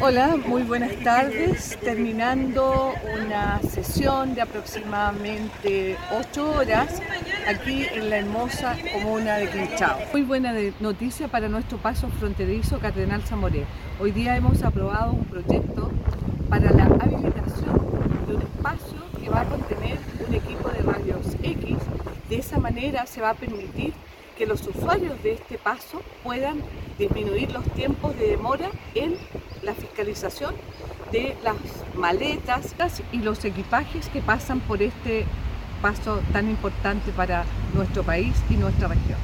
Hola, muy buenas tardes. Terminando una sesión de aproximadamente 8 horas aquí en la hermosa comuna de Quinchao. Muy buena noticia para nuestro paso fronterizo Cardenal Zamoré. Hoy día hemos aprobado un proyecto para la habilitación de un espacio que va a contener un equipo de radios X. De esa manera se va a permitir que los usuarios de este paso puedan disminuir los tiempos de demora en la fiscalización de las maletas y los equipajes que pasan por este paso tan importante para nuestro país y nuestra región.